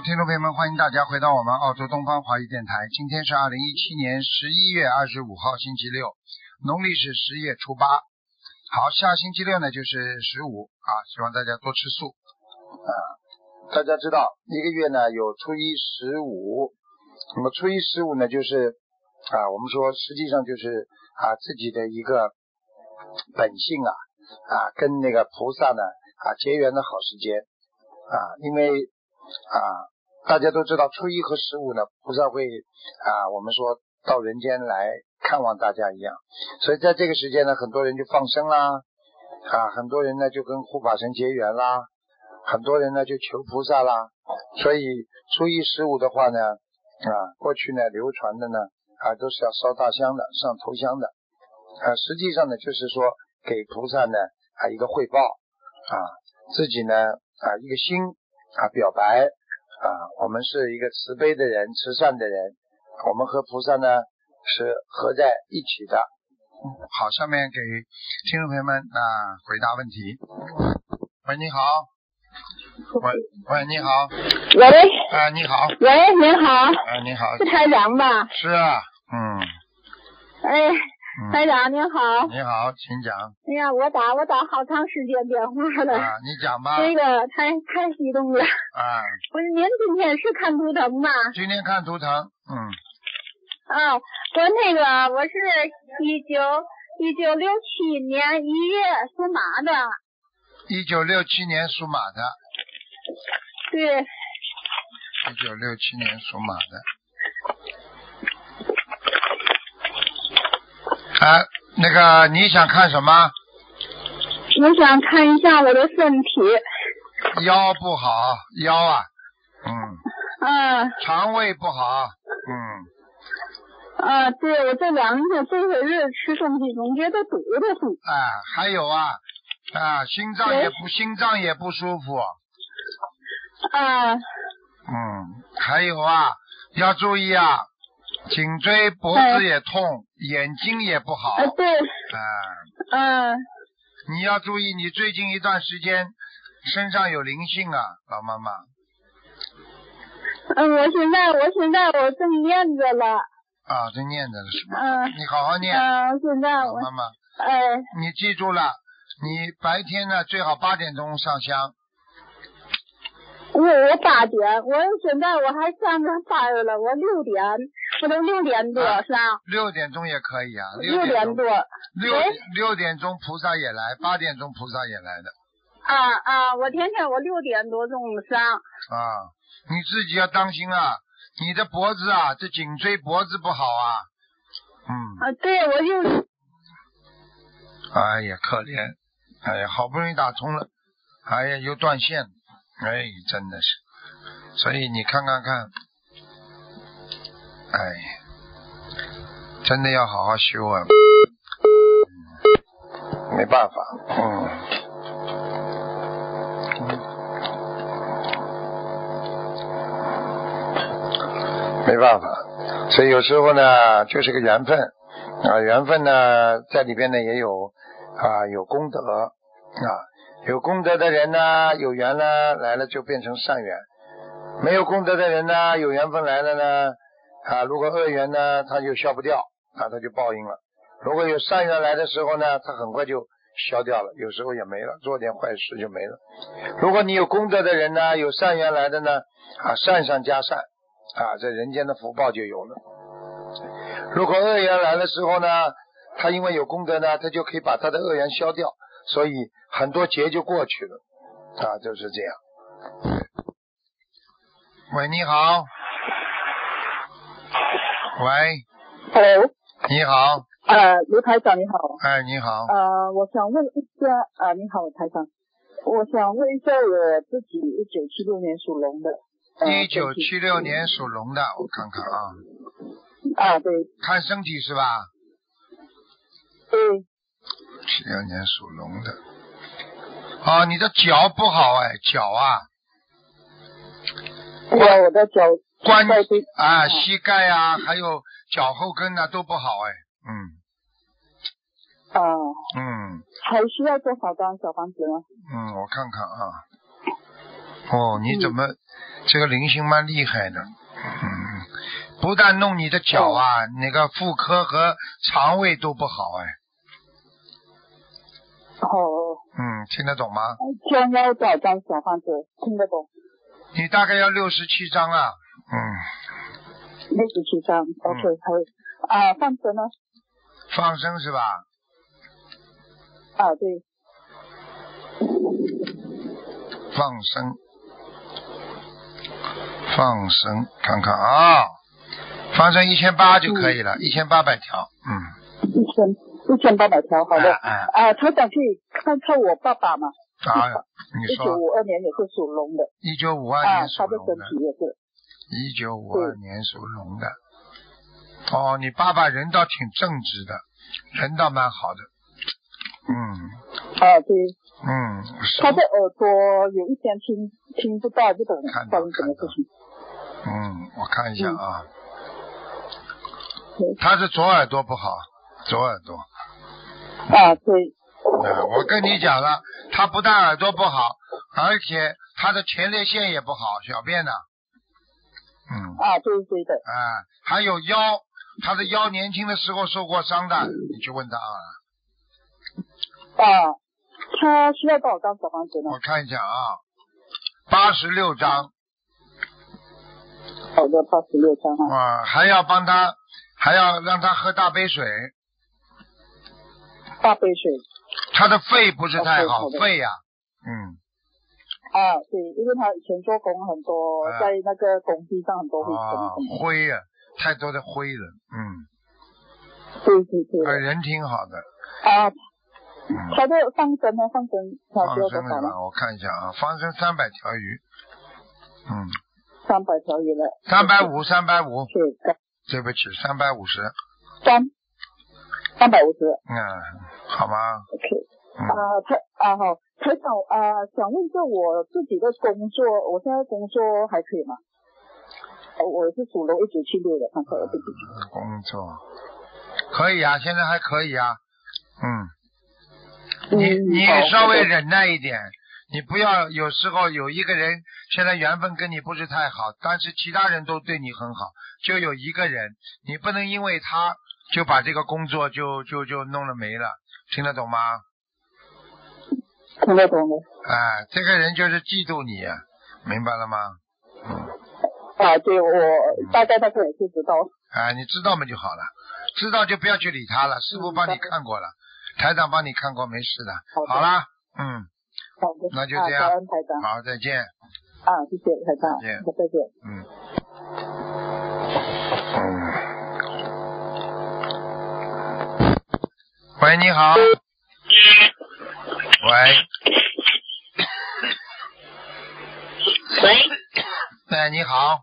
听众朋友们，欢迎大家回到我们澳洲东方华语电台。今天是二零一七年十一月二十五号，星期六，农历是十月初八。好，下星期六呢就是十五啊，希望大家多吃素。啊，大家知道一个月呢有初一十五，那么初一十五呢就是啊，我们说实际上就是啊自己的一个本性啊啊跟那个菩萨呢啊结缘的好时间啊，因为啊大家都知道初一和十五呢菩萨会啊我们说到人间来看望大家一样，所以在这个时间呢很多人就放生啦啊很多人呢就跟护法神结缘啦。很多人呢就求菩萨啦，所以初一十五的话呢，啊，过去呢流传的呢啊都是要烧大香的，上头香的，啊，实际上呢就是说给菩萨呢啊一个汇报啊，自己呢啊一个心啊表白。啊，我们是一个慈悲的人，慈善的人，我们和菩萨呢是合在一起的。好，下面给听众朋友们啊回答问题。喂，你好。喂喂，你好。喂。啊，你好。喂，您好。啊，你好。是台长吧？是啊，嗯。哎，台长您好。你好，请讲。哎呀，我打我打好长时间电话了。啊，你讲吧。这个太太激动了。啊。不是，您今天是看图腾吗？今天看图腾，嗯。啊，我那个我是一九一九六七年一月属马的。一九六七年属马的。对。一九六七年属马的。啊，那个你想看什么？我想看一下我的身体。腰不好，腰啊，嗯。嗯。肠胃不好，嗯。啊，对，我这两天这些日吃东西总觉得肚子痛。啊，还有啊。啊，心脏也不，心脏也不舒服。啊。嗯，还有啊，要注意啊，颈椎、脖子也痛，眼睛也不好。啊，对。啊。嗯。你要注意，你最近一段时间身上有灵性啊，老妈妈。嗯，我现在，我现在我正念着了。啊，正念着了是吗？嗯。你好好念。嗯，现在我。妈妈。哎。你记住了。你白天呢最好八点钟上香。我我八点，我现在我还上着班了，我六点，我都六点多上。六点钟也可以啊。六点多。六六点钟菩萨也来，八点钟菩萨也来的。啊啊！我天天我六点多钟上。啊，你自己要当心啊！你的脖子啊，这颈椎脖子不好啊。嗯。啊，对，我就。哎呀，可怜。哎呀，好不容易打通了，哎呀，又断线，哎，真的是，所以你看看看，哎，真的要好好修啊，没办法，嗯，没办法，所以有时候呢，就是个缘分。啊，缘分呢，在里边呢也有。啊，有功德。啊，有功德的人呢，有缘呢，来了就变成善缘；没有功德的人呢，有缘分来了呢，啊，如果恶缘呢，他就消不掉，啊，他就报应了；如果有善缘来的时候呢，他很快就消掉了，有时候也没了，做点坏事就没了。如果你有功德的人呢，有善缘来的呢，啊，善上加善，啊，这人间的福报就有了。如果恶缘来的时候呢？他因为有功德呢，他就可以把他的恶缘消掉，所以很多劫就过去了，啊，就是这样。喂，你好。喂。Hello。你好。呃，刘台长你好。哎，你好。呃，我想问一下，啊，你好，台长，我想问一下我自己，一九七六年属龙的。一九七六年属龙的，我看看啊。啊，对。看身体是吧？对，七六年属龙的，啊，你的脚不好哎，脚啊，关我的脚关啊，膝盖啊，还有脚后跟啊都不好哎，嗯，哦，嗯，还需要多少张小房子呢？嗯，我看看啊，哦，你怎么、这个灵性蛮厉害的？嗯，不但弄你的脚啊，那个妇科和肠胃都不好哎。哦，嗯，听得懂吗？将要多少张小房子？听得懂？你大概要六十七张啊。嗯，六十七张，OK，还有啊，放生呢？放生是吧？啊，对，放生，放生，看看啊，放生一千八就可以了，一千八百条。嗯，一千一千八百条，好的。哎啊，他想去看看我爸爸嘛？哎，啊，你说。一九说五二年也是属龙的，一九五二啊年，属他的。身龙的，体也是，一九五二年属龙的。哦，你爸爸人倒挺正直的，人倒蛮好的。嗯啊，对，嗯，他的耳朵有一天听听不到，不懂看到发生什么事情。嗯，我看一下啊，对他是左耳朵不好，左耳朵。啊，对，啊，我跟你讲了，他不但耳朵不好，而且他的前列腺也不好，小便呢。嗯，啊，对对的，啊，还有腰，他的腰年轻的时候受过伤的，你去问他啊。啊，他需要多少张小房子呢我？看一下啊，八十六张好的，八十六张啊。啊，还要帮他，还要让他喝大杯水，大杯水他的肺不是太好，好肺呀、嗯，啊，对，因为他以前做工很多，啊在那个工地上很多灰尘啊什么，的。灰呀、太多的灰了，嗯，对对对啊，人挺好的，啊，嗯。他的放生呢？放生他放？生是吧？我看一下啊，放生三百条鱼，嗯，三百条鱼了。三百五，三百五，对，对不起，三百五十，三三百五十嗯，好吗？，OK。嗯，啊，他啊好，台长啊，想问一下我自己的工作，我现在工作还可以吗？呃我是属龙，一九七六的，看看我自己。工作可以啊，现在还可以啊，嗯，你嗯你好稍微忍耐一点，你不要有时候有一个人现在缘分跟你不是太好，但是其他人都对你很好，就有一个人，你不能因为他就把这个工作就就就弄了没了，听得懂吗？听得懂的。哎，这个人就是嫉妒你，明白了吗？嗯，啊，对我大概大概也是知道。啊，你知道嘛就好了，知道就不要去理他了。师傅帮你看过了，台长帮你看过，没事的。好的好啦，嗯，好的，那就这样啊、台长。好，再见。啊，谢谢台长，再见再见。嗯。嗯。喂，你好。喂，喂，哎，你好。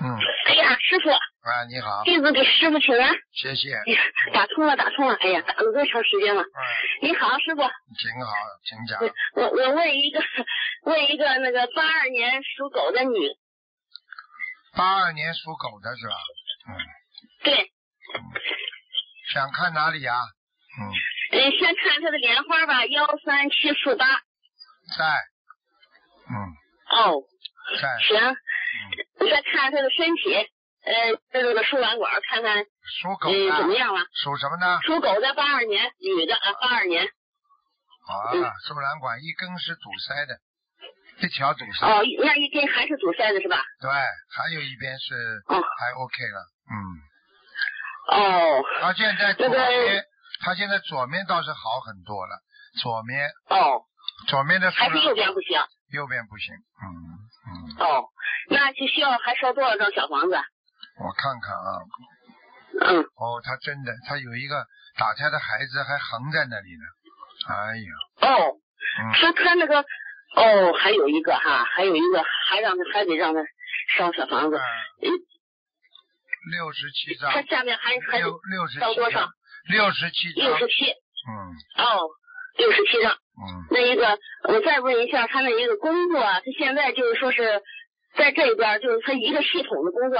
嗯，哎呀，师傅，啊，你好，弟子给师傅请安。谢谢。哎，打通了，打通了。哎呀，打了多长时间了？嗯，你好，师傅，挺好，请讲。我我我问一个，问一个那个八二年属狗的女，八二年属狗的是吧？嗯，对，想看哪里呀、嗯，嗯，先看他的莲花吧，幺三七四八。在。嗯，哦，在。行。再看他的身体，呃，这个输卵管看看，属狗嗯，怎么的。样了？属什么呢？属狗的八二年女的，啊，八二年。啊，输卵管一根是堵塞的，一条堵塞。哦，那一根还是堵塞的是吧？对，还有一边是哦还 OK 了。嗯，哦他现在左这个面，他现在左面倒是好很多了，左面哦，左面的还是右边不行。右边不行。嗯嗯，哦，那就需要还烧多少张小房子？我看看啊，嗯，哦，他真的，他有一个打胎的孩子还横在那里呢。哎呀，哦，嗯，他他那个哦，还有一个哈，还有一个还让他还得让他烧小房子，嗯。六十七张。他，下面还还六六十烧多少？七张，？六十七张六，十七嗯哦，六十七张。嗯，那一个我再问一下，他那一个工作啊，他现在就是说是在这边，就是他一个系统的工作，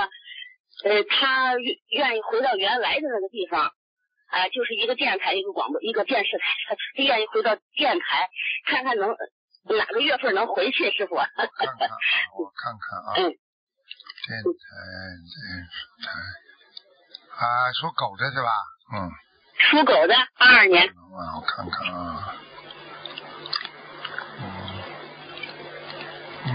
呃，他愿愿意回到原来的那个地方。啊、就是一个电台，一个广播，一个电视台，他 他愿意回到电台，看看能哪个月份能回去，师傅？我看看啊，我看看啊，嗯电台电台啊，属狗的是吧？嗯，属狗的，二二年。啊，我看看。啊，嗯。嗯，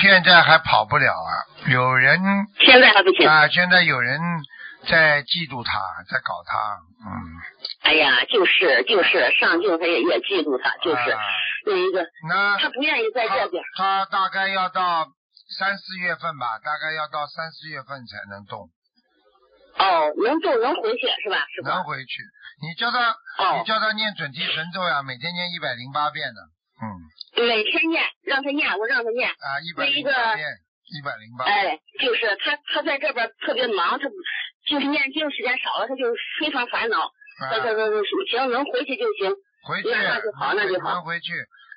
现在还跑不了啊，有人现在还不行。啊，现在有人在嫉妒他，在搞他，嗯，哎呀，就是就是，上镜他也也嫉妒他，就是啊。那一个，那他不愿意在这边。他他大概要到三四月份吧，大概要到三四月份才能动，哦，能动能回去是吧，是吧？能回去。你叫他，哦你叫他念准提神咒呀，每天念一百零八遍的，嗯，每天念，让他念，我让他念。啊，一百零八遍，一百零八。哎，就是他他在这边特别忙，他就是念经时间少了，他就非常烦恼。他他啊，他他行，能回去就行。回去，那就好那就好能回去。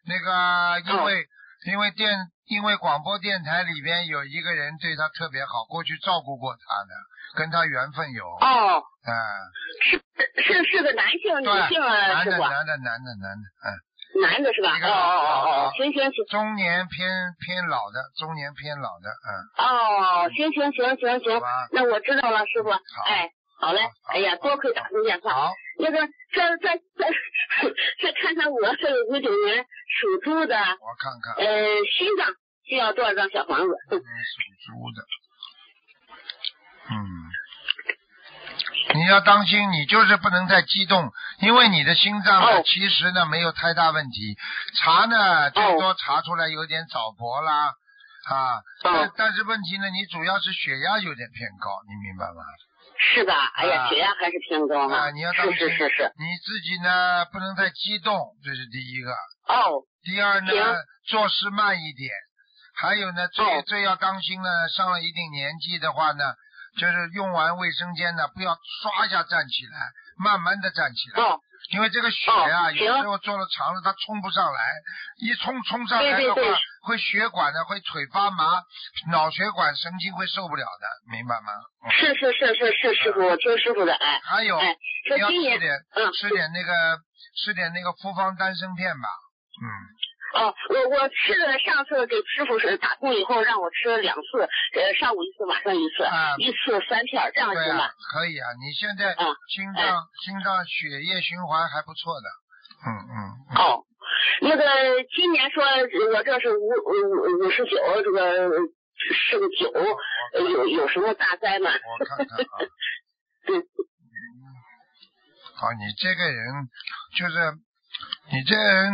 那个，因哦为、因为电因为广播电台里边有一个人对他特别好，过去照顾过他的，跟他缘分有。哦，嗯，是是是个男性女，性啊，男的？男的，男的，男的，嗯。男的是吧？哦哦哦老哦，行行行，中年偏偏老的，中年偏老的，嗯，哦，行行行行行那我知道了，师傅。哎，好嘞。哎呀，多亏打通电话。好，那个，再再再再看看我这个五九年属猪的，我看看，呃，心脏需要多少张小房子？嗯，属猪的，嗯，你要当心，你就是不能再激动，因为你的心脏呢，哦其实呢没有太大问题，查呢最多查出来有点早搏啦，啊，但但是问题呢，你主要是血压有点偏高，你明白吗？是吧？哎呀，啊血压还是偏高啊，你要当心，是是是是。你自己呢不能太激动，这是第一个。哦，第二呢，做事慢一点。还有呢，最、哦最要当心呢，上了一定年纪的话呢，就是用完卫生间呢，不要刷一下站起来，慢慢的站起来，哦，因为这个血啊，哦有时候做了长了，它冲不上来，一冲冲上来的话，对对对会血管的会腿发麻，脑血管神经会受不了的，明白吗？嗯是是是是是，师傅，我听师傅的，哎还有，哎，要吃点嗯吃点那个吃点那个复方丹参片吧，嗯。哦，我我吃了上次给师傅是打工以后让我吃了两次，呃，上午一次，晚上一次，啊一次三片，这样行吧？，可以啊，你现在嗯心脏、心脏血液循环还不错的，嗯嗯，嗯哦，那个今年说我这是五五五十九，这个是个九，呃有有什么大灾吗？我看看啊，嗯好，你这个人就是你这个人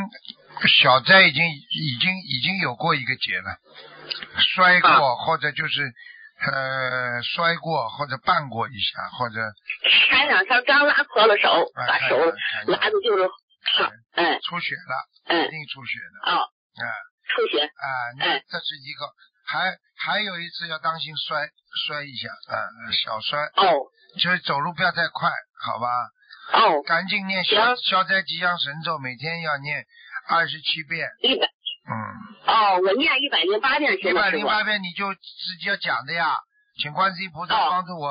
小灾已经已经已经有过一个劫了，摔过、啊或者就是呃摔过或者绊过一下或者前两天刚拉破了手，啊把手拉的就是烫，哎出血了，哎一定出血的，哦，啊、出血，啊，那哎这是一个，还还有一次要当心摔摔一下，啊、小摔，哦就是走路不要太快，好吧？哦，赶紧念消消灾吉祥神咒，每天要念二十七遍，一百嗯，哦，我念一百零八遍一百行吗？师傅？零八遍你就自己要讲的呀，请观世音菩萨哦帮助我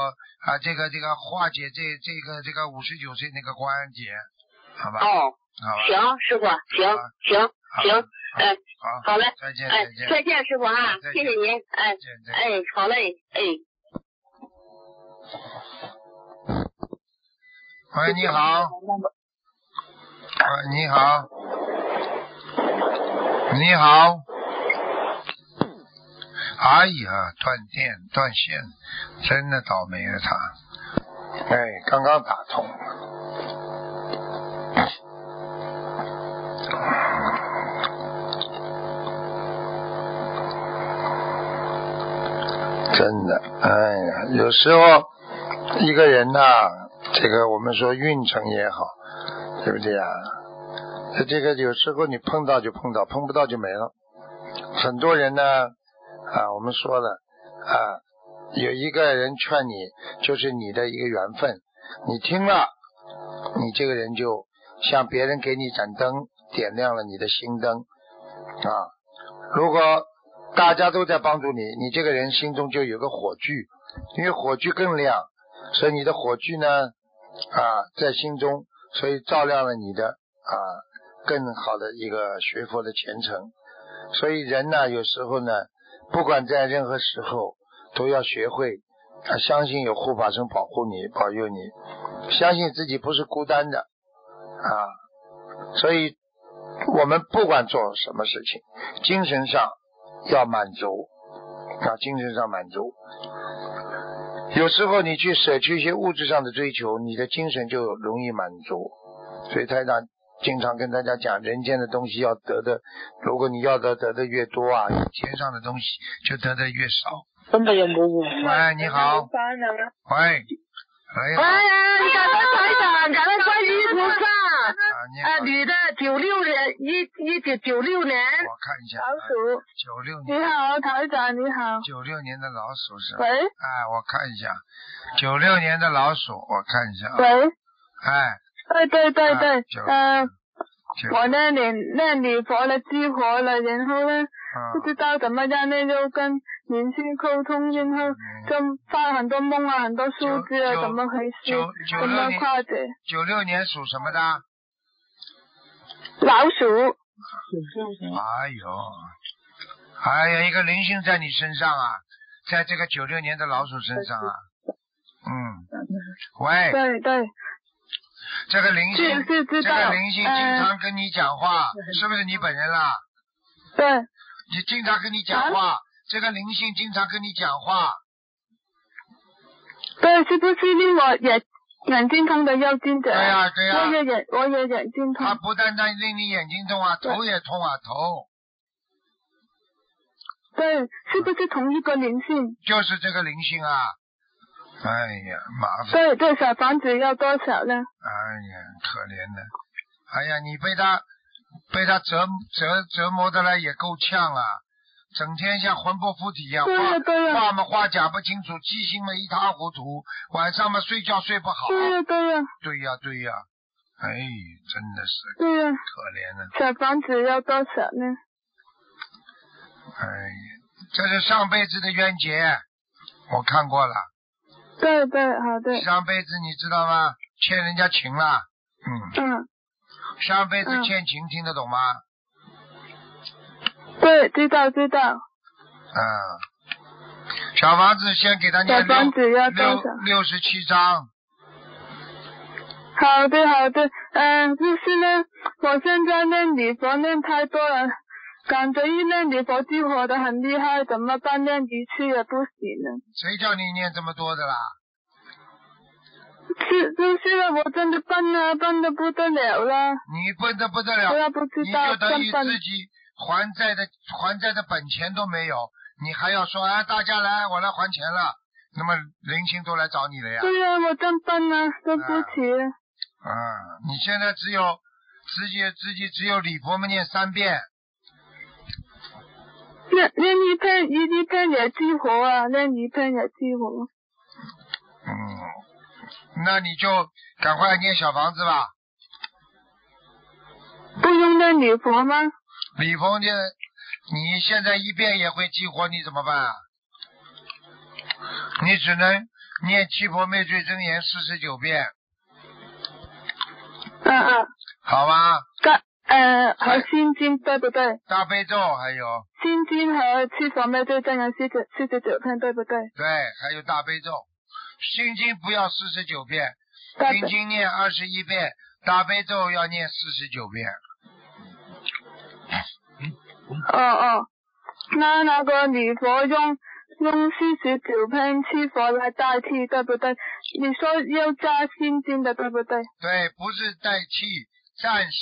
啊，这个这个化解这这个这个五十九岁那个关节，好吧？哦，行，师傅，行行行，哎，好，好嘞，再见哎再，见师傅啊谢谢您，哎。哎，好嘞，哎。喂，你好，喂，你好，你好，哎呀，断电断线，真的倒霉了他。哎，刚刚打通。真的，哎呀，有时候一个人呐、这个我们说运程也好，对不对呀？这个有时候你碰到就碰到，碰不到就没了。很多人呢，啊，我们说了啊，有一个人劝你，就是你的一个缘分，你听了，你这个人就像别人给你一盏灯，点亮了你的心灯啊。如果大家都在帮助你，你这个人心中就有个火炬，因为火炬更亮，所以你的火炬呢啊在心中，所以照亮了你的啊更好的一个学佛的前程。所以人呢，有时候呢，不管在任何时候，都要学会啊，相信有护法神保护你、保佑你，相信自己不是孤单的啊。所以，我们不管做什么事情，精神上要满足啊，精神上满足。有时候你去舍去一些物质上的追求，你的精神就容易满足。所以台长经常跟大家讲，人间的东西要得的，如果你要得得的越多啊，天上的东西就得的越少。真的有冇喎？喂，你好。喂，喂，好。哎呀，感恩台长，感恩观世音菩萨。啊。女的，九六年，一一九九六年，我看一下。老鼠。九六你，好，台长，你好。九六年的老鼠是吧？喂哎，我看一下，九六年的老鼠，我看一下啊。喂，哎，对对对啊对九，呃，我那里那里佛了，激活了，然后呢，不嗯，知道怎么样那，就跟灵性沟通，然后就发很多梦啊，很多数字啊，怎么回事？怎么六年，化解？九六年属什么的？老鼠。哎呦，哎呀，一个灵性在你身上啊，在这个九六年的老鼠身上啊。嗯，喂，对对，这个灵性，是是知这个灵性经呃。常跟你讲话，是不是你本人啦？对，你经常跟你讲话，这个灵性经常跟你讲话，对，是不是令我眼眼睛痛的要精者？对呀对呀我也眼我也眼睛它痛。不单单令你眼睛痛啊，头也痛啊，头对，是不是同一个灵性？就是这个灵性啊。哎呀，麻烦，对对，小房子要多少呢？哎呀，可怜的，哎呀，你被他被他折折折磨的呢也够呛啊，整天像魂不附体一样，对呀对话话嘛话讲不清楚，记性嘛一塌糊涂，晚上嘛睡觉睡不好，对呀对呀。对呀对呀，哎，真的是对呀，可怜了，小房子要多少呢？哎呀，这是上辈子的冤结，我看过了。对对，好的，上辈子你知道吗？欠人家情了，嗯，嗯，上辈子嗯欠情，听得懂吗？对，知道知道，嗯，小房子先给他六？六十七章，好的好的，嗯，就是呢，我现在念礼佛念太多了，感觉一念礼佛就火的很厉害，怎么办？念一次也不行呢。谁叫你念这么多的啦？是就是了，我真的笨啊，笨的不得了了，你笨的不得我了，也不知你道就等于。自己还债的还债的本钱都没有，你还要说啊，大家来，我来还钱了，那么灵性都来找你了呀。对呀、我真笨啊，对不起。啊，你现在只有自己自己只有礼佛们念三遍，念念一片一一片也激活啊，念一片也激活。嗯，那你就赶快念小房子吧。不用念礼佛吗？礼佛念，你现在一遍也会激活，你怎么办啊？你只能念七佛灭罪真言四十九遍，嗯嗯，好吧？干呃和心经对不对？大悲咒还有心经和七佛灭罪真言四十四十九遍对不对？对，还有大悲咒，心经不要四十九遍，心经念二十一遍，大悲咒要念四十九遍。哦哦，那那个礼佛用用四十九片七佛来代替，对不对？你说要加心经的，对不对？对，不是代替，暂时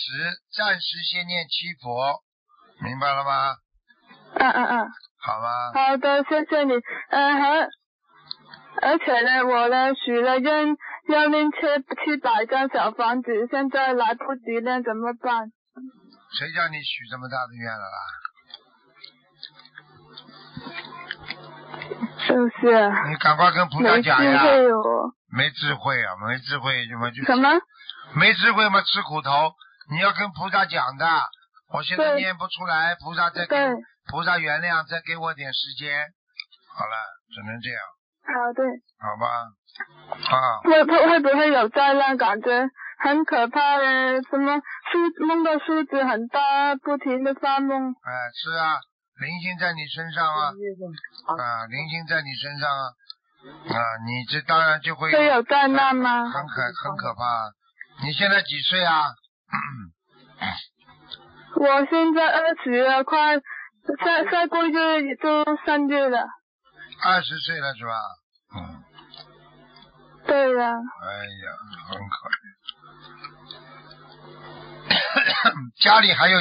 暂时先念七佛，明白了吗？嗯嗯嗯，好吗？好的，谢谢你。嗯，还而且呢，我呢许了愿要练七七百张小房子，现在来不及念，怎么办？谁叫你许这么大的愿了啦？就是啊你赶快跟菩萨讲呀！没智慧啊，没智慧怎么就什么？没智慧嘛？吃苦头，你要跟菩萨讲的。我现在念不出来，菩萨再给，菩萨原谅，再给我点时间。好了，只能这样。好的。好吧？啊，会会会不会有灾难？感觉很可怕嘞，什么数梦到数字很大，不停的发梦。哎，是啊，灵性在你身上啊，啊，灵性在你身上啊，啊，你这当然就会会有灾难吗？很可很可怕。你现在几岁啊？我现在二十了，快再再过月也就三月了。二十岁了是吧？嗯，对呀、哎呀，很可怜。家里还有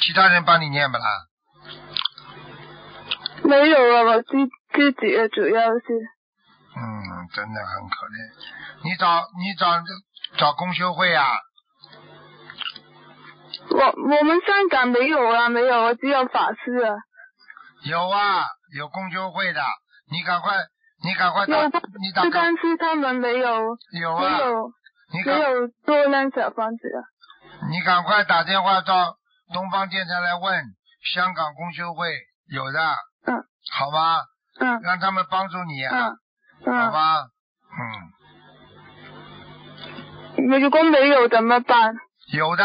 其他人帮你念不啦？没有啊，我自自己的主要是。嗯，真的很可怜。你找你找找公修会啊？我我们香港没有啊，没有啊，只有法师啊。有啊，有公修会的。你赶快，你赶快打，有，你打个但是他们没有，有啊，有，有多那小房子啊。你赶快打电话到东方电台来问香港公修会有的，嗯好吧？嗯让他们帮助你啊，嗯嗯。好吧？嗯，如果没有怎么办？有的，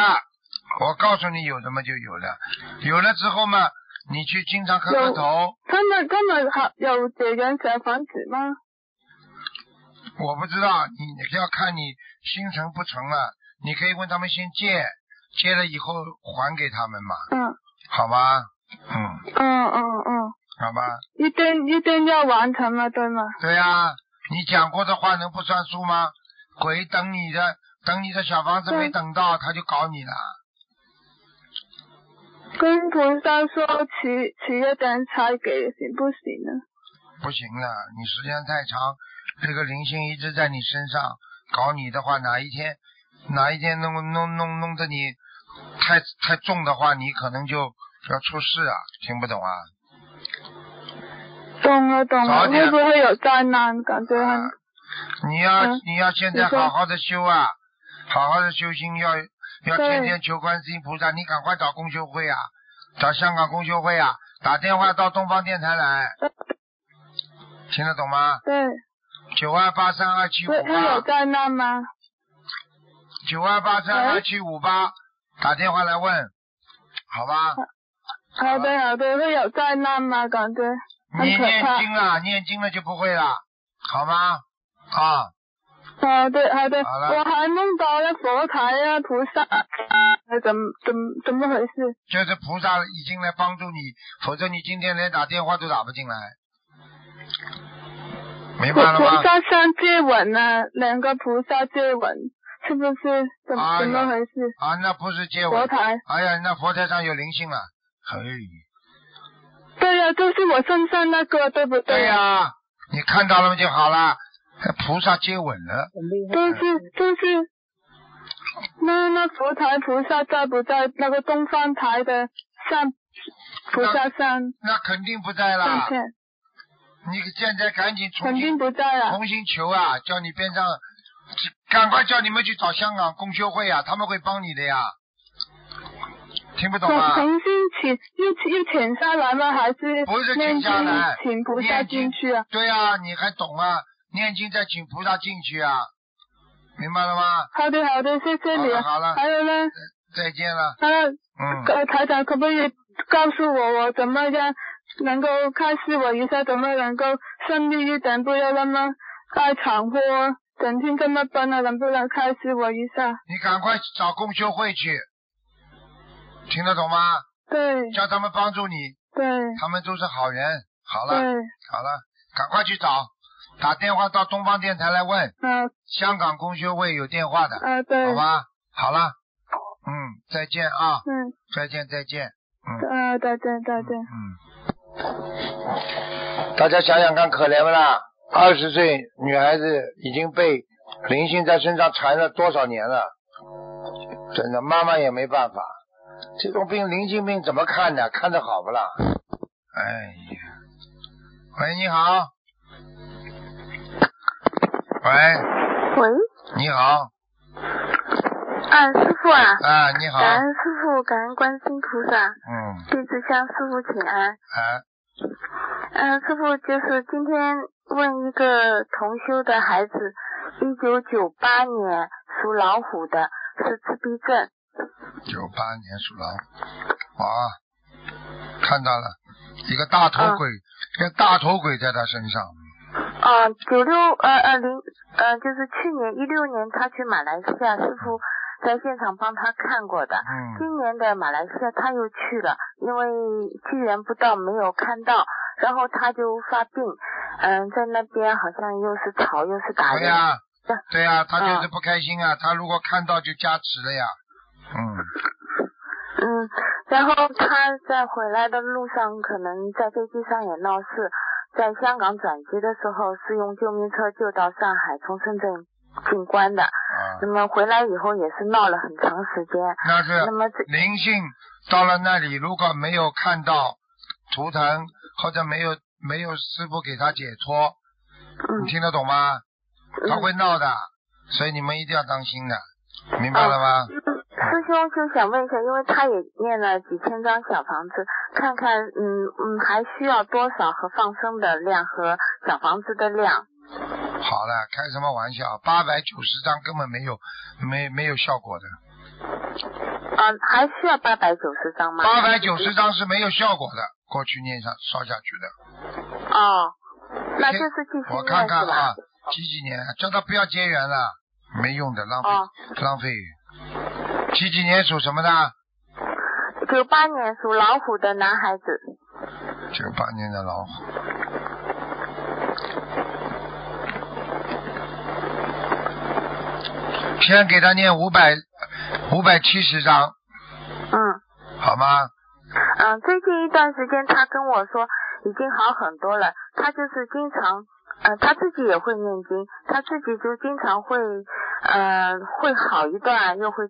我告诉你有什么就有了，有了之后嘛，你去经常磕磕头，他们他们还有结缘小房子吗？我不知道，你你要看你心诚不诚了，你可以问他们先借，借了以后还给他们嘛，嗯好吧？嗯，嗯嗯嗯，好吧。一定一定要完成了，对吗？对呀、你讲过的话能不算数吗？鬼等你的，等你的小房子没等到，他就搞你了。跟菩萨说迟迟一点才给，行不行呢？不行了，你时间太长，这个灵性一直在你身上搞你的话，哪一天哪一天弄弄弄弄得你太太重的话，你可能就要出事啊！听不懂啊？懂了懂了，会不会有灾难？感觉很啊你要、嗯你要现在好好的修啊，好好的修心，要要天天求观世音菩萨，你赶快找公修会啊，找香港公修会啊，打电话到东方电台来，听得懂吗？对，九二八三二七五会会有八，灾难吗？九二八三二七五八，打电话来问，好吧？好的好的，会有灾难吗？感觉你念。经了，念经了就不会了，好吗？啊，好的好的，我还梦到了佛台啊，菩萨，啊怎么怎么怎么回事？就是菩萨已经来帮助你，否则你今天连打电话都打不进来。明菩白了吗？菩萨像接吻啊，两个菩萨接吻，是不是？怎哎呀怎么回事？啊，那不是接吻。佛台。哎呀，那佛台上有灵性了。嘿，对呀、就是我身上那个，对不对对？呀、你看到了吗就好了。菩萨接吻了，但是但是，那那佛台菩萨在不在那个东方台的上菩萨上那肯定不在上啦。面？你现在赶紧重肯定新不在啊。重新求啊，叫你边上，赶快叫你们去找香港公修会啊，他们会帮你的呀。听不懂啊？重重新请又又请下来吗？还是不是请下来请菩萨进去啊？对啊，你还懂啊？念经再请菩萨进去啊，明白了吗？好的好的，谢谢你。啊。好了好了。还有呢，再见了，还有嗯，呃台长可不可以告诉我我怎么样能够开示我一下，怎么能够顺利一点，不要那么爱闯祸，整天这么笨啊，能不能开示我一下？你赶快找共修会去，听得懂吗？对。叫他们帮助你，对。他们都是好人。好了对，好了，赶快去找，打电话到东方电台来问，嗯香港公修会有电话的，啊对，好吧？好了，嗯，再见啊，嗯再见再见，嗯啊再见再见。嗯。大家想想看，可怜不啦？二十岁女孩子已经被灵性在身上缠了多少年了？真的，妈妈也没办法。这种病，灵性病怎么看呢？看得好不啦？哎呀，喂，你好。喂，喂，你好，啊，师傅啊，啊，你好，感恩师傅，感恩观世音菩萨，嗯，弟子向师傅请安。啊，嗯，师傅就是今天问一个同修的孩子，一九九八年属老虎的，是自闭症。九八年属老虎，啊，看到了，一个大头鬼，一个大头鬼在他身上。啊，九六呃呃零呃，就是去年一六年他去马来西亚，师傅在现场帮他看过的。嗯今年的马来西亚他又去了，因为机缘不到没有看到，然后他就发病，嗯，在那边好像又是吵又是打人。对呀、对对呀、他就是啊不开心啊，他如果看到就加持了呀。嗯，嗯，然后他在回来的路上，可能在飞机上也闹事，在香港转机的时候是用救命车救到上海，从深圳进关的。啊，那么回来以后也是闹了很长时间。那是那么这灵性到了那里，如果没有看到图腾或者没有没有师傅给他解脱，嗯你听得懂吗？他会闹的，所以你们一定要当心的，明白了吗？师兄就想问一下，因为他也念了几千张小房子，看看嗯嗯还需要多少和放生的量和小房子的量。好了，开什么玩笑？八百九十张根本没有没没有效果的，啊，还需要八百九十张吗？八百九十张是没有效果的，过去念上烧下去的。哦，那这是继续我？看看啊，几几年？叫他不要结缘了，没用的，浪费、哦浪费。几几年属什么的？九八年属老虎的男孩子。九八年的老虎。先给他念五百五百七十张，嗯好吗？嗯，最近一段时间他跟我说已经好很多了，他就是经常。呃，他自己也会念经，他自己就经常会，呃，会好一段，又会，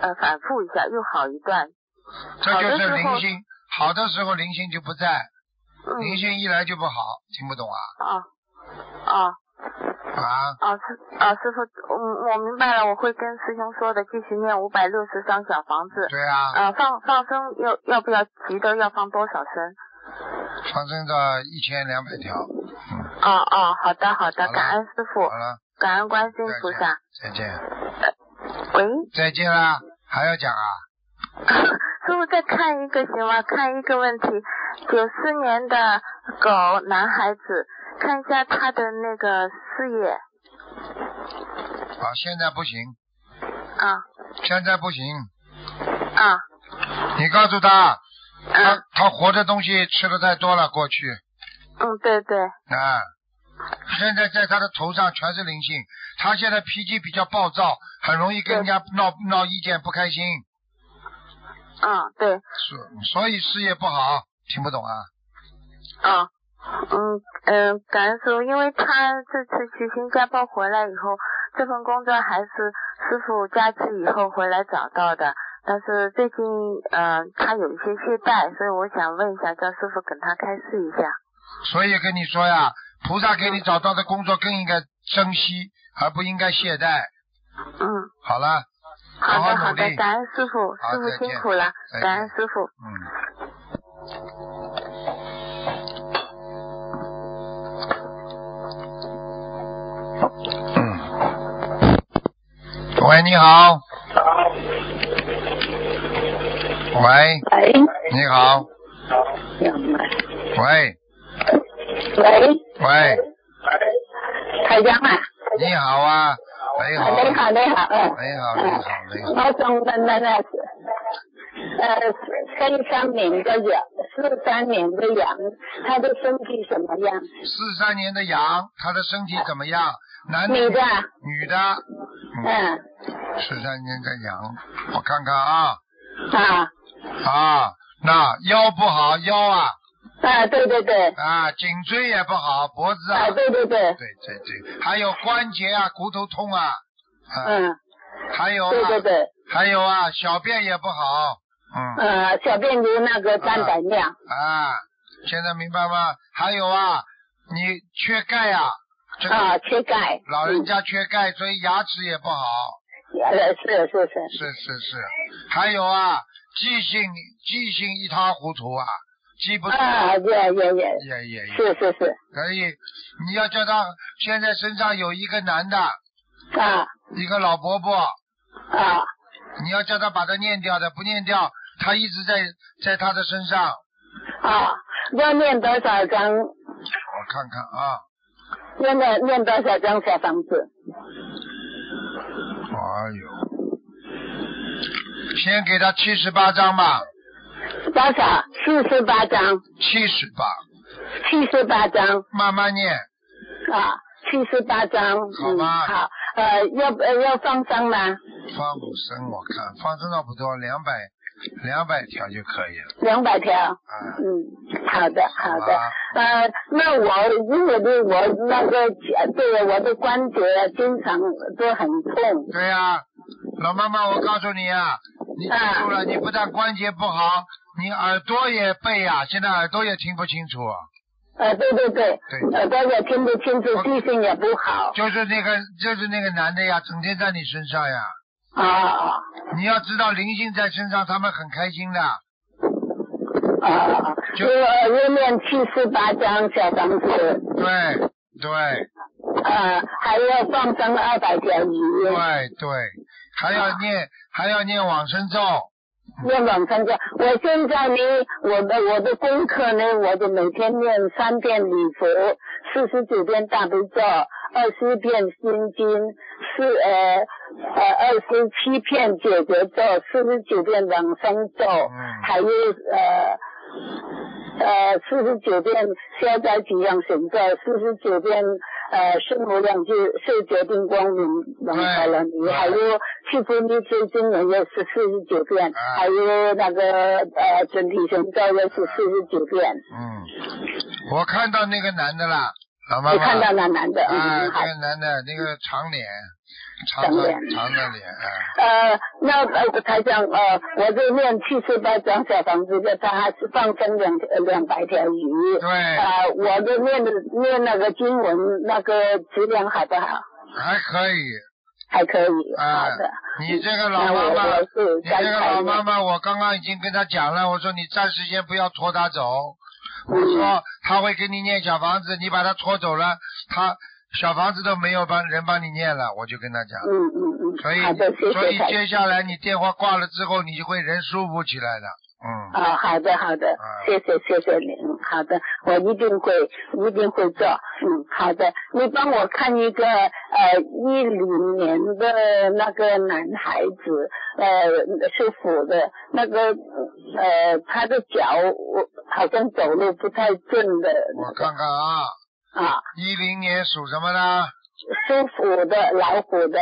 呃，反复一下，又好一段。这就是灵性，好的时候灵性就不在，嗯，灵性一来就不好，听不懂啊？啊啊，啊，啊，师，啊，师傅，嗯，我明白了，我会跟师兄说的，继续念五百六十张小房子。对啊，啊，放放生要要不要急的要放多少声？放生到一千两百条，嗯，哦哦，好的好的，好了感恩师傅好，了，感恩观世音菩萨。再见，喂，再见啦，还要讲啊？师傅再看一个行吗？看一个问题，九四年的狗男孩子，看一下他的那个事业。啊，现在不行，啊。现在不行，啊。你告诉他，他嗯他活的东西吃的太多了，过去。嗯，对对，啊，现在在他的头上全是灵性，他现在脾气比较暴躁，很容易跟人家闹闹意见，不开心，嗯对，所所以事业不好，听不懂啊？啊嗯嗯，感恩师傅，因为他这次去新加坡回来以后，这份工作还是师傅加持以后回来找到的。但是最近，呃，他有一些懈怠，所以我想问一下，叫师傅跟他开示一下。所以跟你说呀，菩萨给你找到的工作更应该珍惜，而不应该懈怠。嗯，好了，好好的好的，努力。感恩师傅，师傅辛苦了再，感恩师傅。嗯。嗯。喂，你好。喂，喂，你好。喂喂，喂，台长啊，你好啊，你好，你好，你好，嗯，你好，你好，你好。我想問問啊，呃，三三年的羊，四三年的羊，他的身体怎么样？四三年的羊，他的身体怎么样？男的？女的，女的？嗯，嗯，四三年的羊，我看看啊啊，啊，那腰不好，腰啊啊，对对对，啊，颈椎也不好，脖子啊，啊，对对对，对对对，还有关节啊，骨头痛啊，啊，嗯，还有啊，對對對，还有啊，小便也不好，嗯。呃，小便如那个蛋白量，啊，现在明白吗？还有啊，你缺钙啊，这个啊，缺钙，老人家缺钙，所以牙齿也不好。呃，是是是，是是是，还有啊，记性记性一塌糊涂啊，记不住，啊，也也也，也也也是是是，可以。你要叫他现在身上有一个男的，啊一个老伯伯，啊你要叫他把他念掉的，不念掉，他一直在在他的身上。啊，要念多少张？我看看啊，要念念多少张小房子？哎呦，先给他七十八张吧，多少？四十八张，七十八，七十八张慢慢念。啊，七十八张。嗯，好吧好，呃，要呃要放生吗？放不生，我看放生倒不多，两百两百条就可以了。两百条。啊，嗯，好的，好的。吧呃，那我因为呢，我那个对我的关节经常都很痛。对呀、老妈妈，我告诉你啊，你记住了，你不但关节不好，你耳朵也背呀、现在耳朵也听不清楚，呃，对对对，对耳朵也听不清楚，记性也不好。就是那个就是那个男的呀，整天在你身上呀。啊啊你要知道灵性在身上，他们很开心的。啊啊！就我要念七十八张小房子，对对呃，还要放生二百条鱼，对对，还要念还要念往生咒。念往生咒。我现在呢，我的我的功课呢，我就每天念三遍礼佛，四十九遍大悲咒，二十遍心经，四呃呃二十七遍解决咒，四十九遍往生咒，嗯还有呃。呃，四十九遍消灾吉祥神咒，四十九遍呃生活两句是决定光明能开了你，还有七福密咒经文也是四十九遍，啊还有那个呃准提神咒也是四十九遍。嗯，我看到那个男的了，老妈妈。你看到那男的，啊，那。个男的，那个长脸，长脸长的脸，哎，呃，那呃，台长，呃，我就念七十八张小房子，叫他还是放生两呃两百条鱼。对，呃，我的念的念那个经文，那个质量好不好？还可以。还可以，啊好的。你这个老妈妈，我是你这个老妈妈，我刚刚已经跟她讲了，我说你暂时先不要拖她走，我嗯说他会给你念小房子，你把他拖走了，他小房子都没有帮人帮你念了，我就跟他讲，嗯嗯嗯，所以所以接下来你电话挂了之后，你就会人舒服起来的，嗯，啊，好的好的啊，谢谢谢谢你，嗯好的，我一定会一定会做，嗯，好的，你帮我看一个呃一零年的那个男孩子，呃是虎的，那个呃他的脚我好像走路不太正的，我看看啊，啊，一零年属什么呢？属虎的老虎的，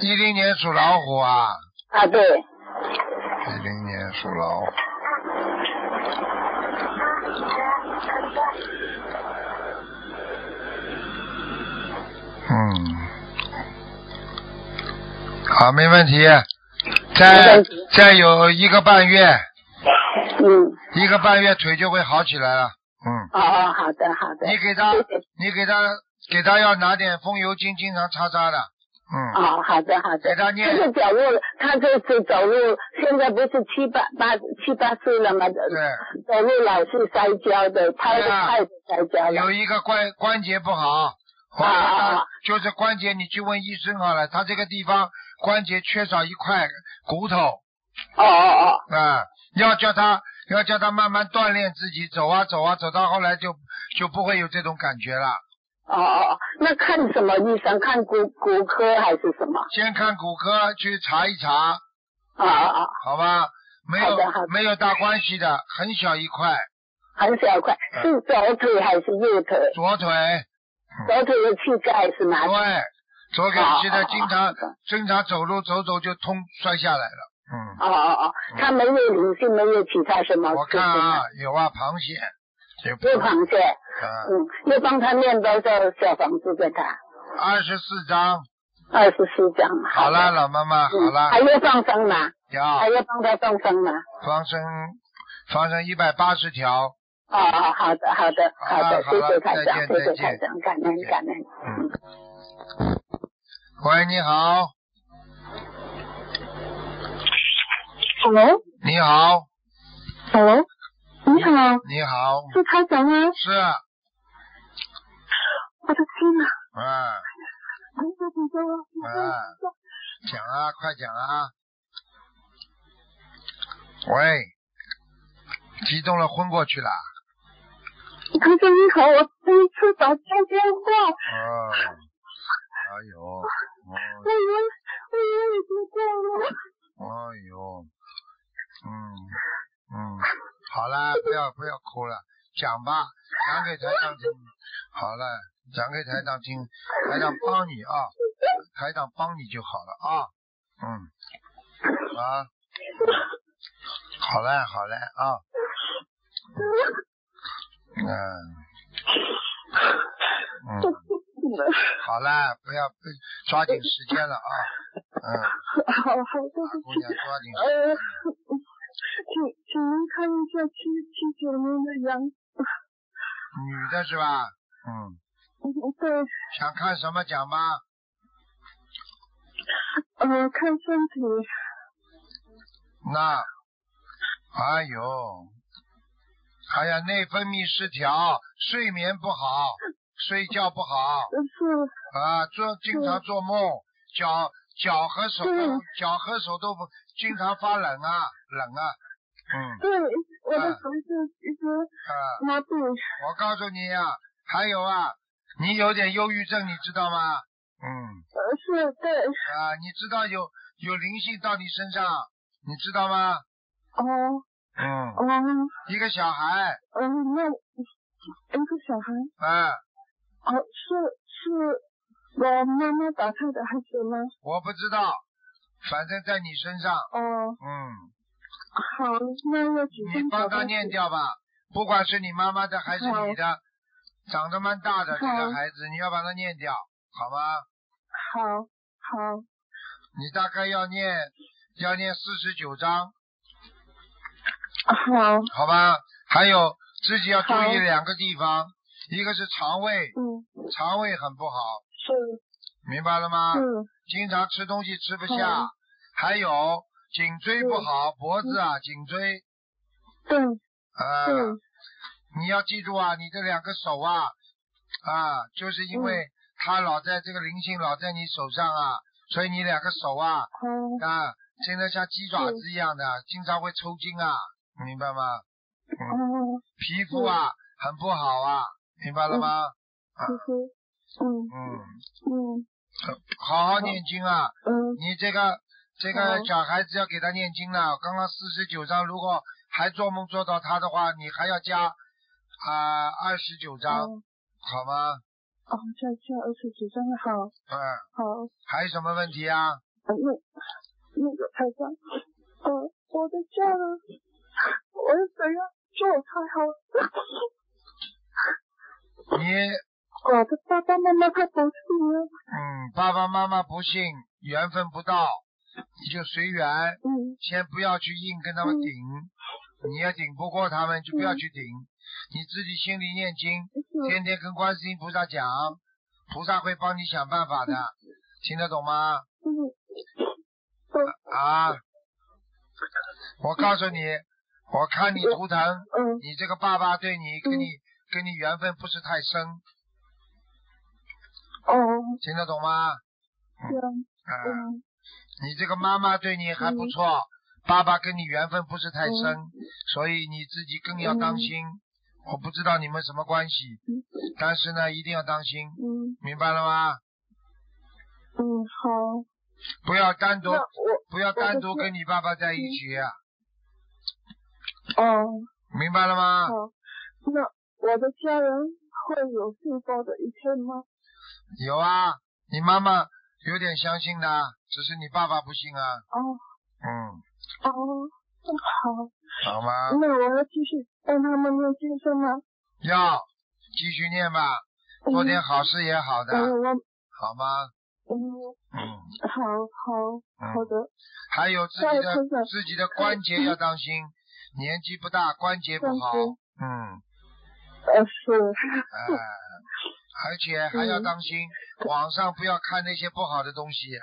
一零年属老虎啊，啊对，一零年属老虎。嗯，好，没问题。再再有一个半月，嗯，一个半月腿就会好起来了。嗯，哦哦，好的好的，你给他你给他，给他要拿点风油精，经常擦擦的。嗯，哦，好的好的。他念这个走路，他这次走路，现在不是七八八七八岁了吗？对，走路老是摔跤的，他对啊太摔跤了。有一个关关节不好，我啊就是关节，你去问医生好了，他这个地方关节缺少一块骨头哦哦哦，啊，要叫他要叫他慢慢锻炼自己，走啊走啊，走到后来就就不会有这种感觉了。哦哦哦，那看什么医生？看骨骨科还是什么？先看骨科去查一查，啊啊啊，好吧？没有没有大关系的，很小一块，很小一块，嗯。是左腿还是右腿？左腿，左腿的膝盖是哪里？对，左腿好现在经常经常走路走走就痛摔下来了，嗯。哦哦哦，他没有灵性，没有其他什么我看啊，有啊，螃蟹，有有螃蟹，啊，嗯，要帮他念多少小房子给他？二十四张，二十四张。好了，老妈妈，好嗯，了还，要放生吗？要还要帮他放生吗？放生，放生一百八十条，哦哦，好的好的好的，谢谢台长，谢谢再见台长，感恩感恩。嗯。喂，你好，Hello，你好，Hello，你好，你好，是台长吗？是，我的天哪！啊，你说你说我，啊，讲啊，快讲啊！喂，激动了，昏过去了。台长你好，我第一次打进电话，哦，哎呦，哦，我以为我以为已经过了。哎呦，嗯嗯，好了，不要不要哭了，讲吧，讲给台长听。好了，讲给台长听，台长帮你啊，台长帮你就好了啊。嗯，啊，好嘞好嘞啊。嗯嗯，好了，不要不抓紧时间了啊。嗯，好好。姑娘抓紧时呃间。，请请您看一下七七九年的羊，女的是吧？嗯，嗯对，想看什么讲吧？呃，看身体，那，哎呦，哎呀，内分泌失调，睡眠不好，睡觉不好是。啊，做经常做梦，脚脚和手嗯脚和手都不经常发冷啊，冷啊，嗯。对，我的啊。手是一直啊，麻痹，我告诉你呀、还有啊，你有点忧郁症，你知道吗？嗯。呃，是对，啊，你知道有有灵性到你身上，你知道吗？哦。嗯，哦，一个小孩，嗯，那一个小孩，啊，哦，是是我妈妈打胎的孩子吗？我不知道，反正在你身上，哦，嗯，好，那要几你帮他念？掉吧，不管是你妈妈的还是你的，长得蛮大的这好。个孩子，你要把他念掉，好吗？好，好，你大概要念要念四十九章，好，好吧？还有自己要注意两个地方，一个是肠胃，嗯，肠胃很不好，是明白了吗？嗯，经常吃东西吃不下好，还有颈椎不好，脖子啊，颈椎，对。呃，对，你要记住啊，你这两个手啊，啊，就是因嗯。为它老在这个灵性老在你手上啊，所以你两个手啊，好，啊，现在像鸡爪子一样的，经常会抽筋啊，明白吗？嗯，哦，皮肤啊很不好啊，明白了吗？啊。其实，嗯。嗯，嗯好好念经啊，嗯，你这个这个小孩子要给他念经了。刚刚四十九章，如果还做梦做到他的话，你还要加啊二十九章，哦，好吗？哦，再加二十九张，好，嗯，好，还有什么问题啊？嗯那那个台长，呃，我的家人，我要怎样做才好？你我的爸爸妈妈他不信啊，嗯，爸爸妈妈不信，缘分不到，你就随缘，嗯先不要去硬跟他们顶。你要顶不过他们，就不要嗯去顶。你自己心里念经，天天跟观世音菩萨讲，菩萨会帮你想办法的，听得懂吗？嗯，啊！我告诉你，我看你图腾，嗯你这个爸爸对你跟你跟你缘分不是太深，哦，听得懂吗？这样，啊，嗯。你这个妈妈对你还不错，爸爸跟你缘分不是太深，所以你自己更要当心。我不知道你们什么关系，嗯。但是呢，一定要当心，嗯。明白了吗？嗯，好，不要单独我不要单独跟你爸爸在一起，啊。哦。明白了吗？好，那我的家人会有幸福的一天吗？有啊，你妈妈有点相信的，只是你爸爸不信啊。哦。嗯，哦，好，好吗？那我要继续帮他们念经是吗？要继续念吧，做点好事也好的，好吗？嗯，嗯。好好好嗯，的，还有自己的自己的关节要当心，年纪不大，关节不好。嗯，呃是，哎，而且还要嗯当心，网上不要看那些不好的东西，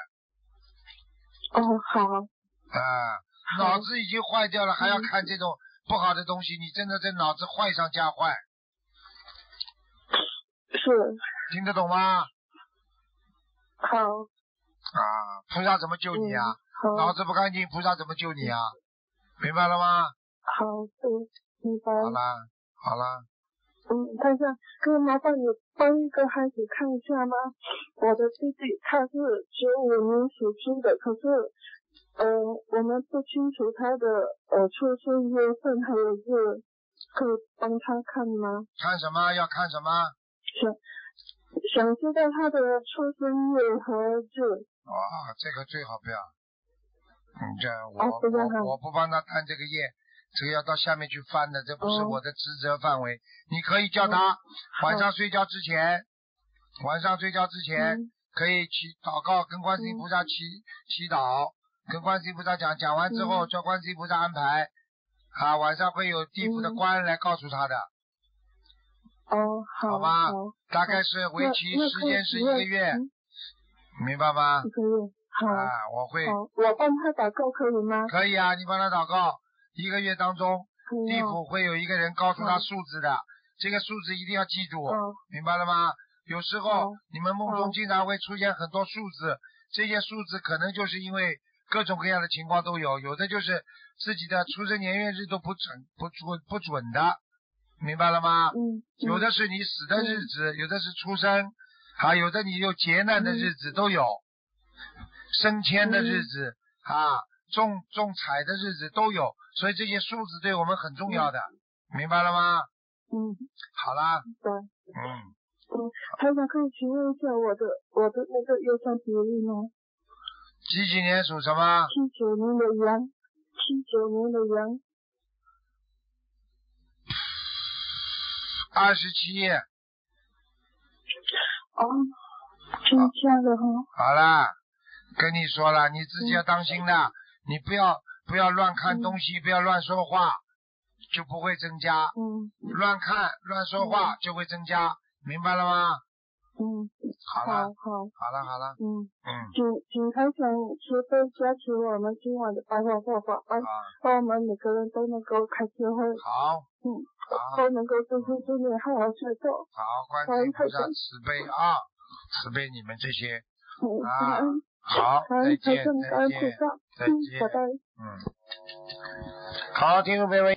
哦好，啊，脑子已经坏掉了，还要看这种不好的东西，你真的在脑子坏上加坏，是听得懂吗？好啊，菩萨怎么救你啊？脑子不干净，菩萨怎么救你啊？明白了吗？好，对，明白。好啦，好啦，嗯，看一下，可以麻烦你帮一个孩子看一下吗？我的弟弟他是九五年属猪的，可是呃，我们不清楚他的呃出生月份还有日，可以帮他看吗？看什么？要看什么？想想知道他的出生月和日。哦，这个最好不要。嗯，这我、哦不要看我我不帮他看这个业，这个要到下面去翻的，这不是哦。我的职责范围。你可以叫他晚上睡觉之前，晚上睡觉之前、嗯。可以祈祷告，跟观世音菩萨祈、祈祷，跟观世音菩萨讲，讲完之后嗯。叫观世音菩萨安排。啊，晚上会有地府的嗯官来告诉他的，哦，好，好吧，大概是为期时间是一个月，嗯。明白吗？一？个月，好，啊，我会好，我帮他祷告可以吗？可以啊，你帮他祷告，一个月当中，地。府会有一个人告诉他数字的，这个数字一定要记住，哦，明白了吗？有时候好你们梦中经常会出现很多数字，这些数字可能就是因为各种各样的情况都有，有的就是自己的出生年月日都不准、不准、不准的，明白了吗？嗯，有的是你死的日子，有的是出生，还有的你有劫难的日子都有，升迁的日子、啊，中中彩的日子都有，所以这些数字对我们很重要的，明白了吗？嗯，好啦，对。嗯，还想可以请问一下我的我的那个右上比例吗？几几年属什么？七九年的羊，七九年的羊，二十七，哦，真假的哈，好啦，跟你说了，你自己要当心的，你不要不要乱看东西，不要乱说话，就不会增加。嗯。乱看乱说话就会增加，明白了吗？嗯，好好了，好，好。了，好了，嗯，嗯，请请台长慈悲加持我们今晚的白话佛法，帮我们每个人都能够开智慧，好，嗯，好，都能够自知自念，好好学做，好，观世音菩萨慈悲啊，慈悲你们这些，嗯，啊 好，再见再见，嗯，见拜拜。嗯，好，听众朋友们。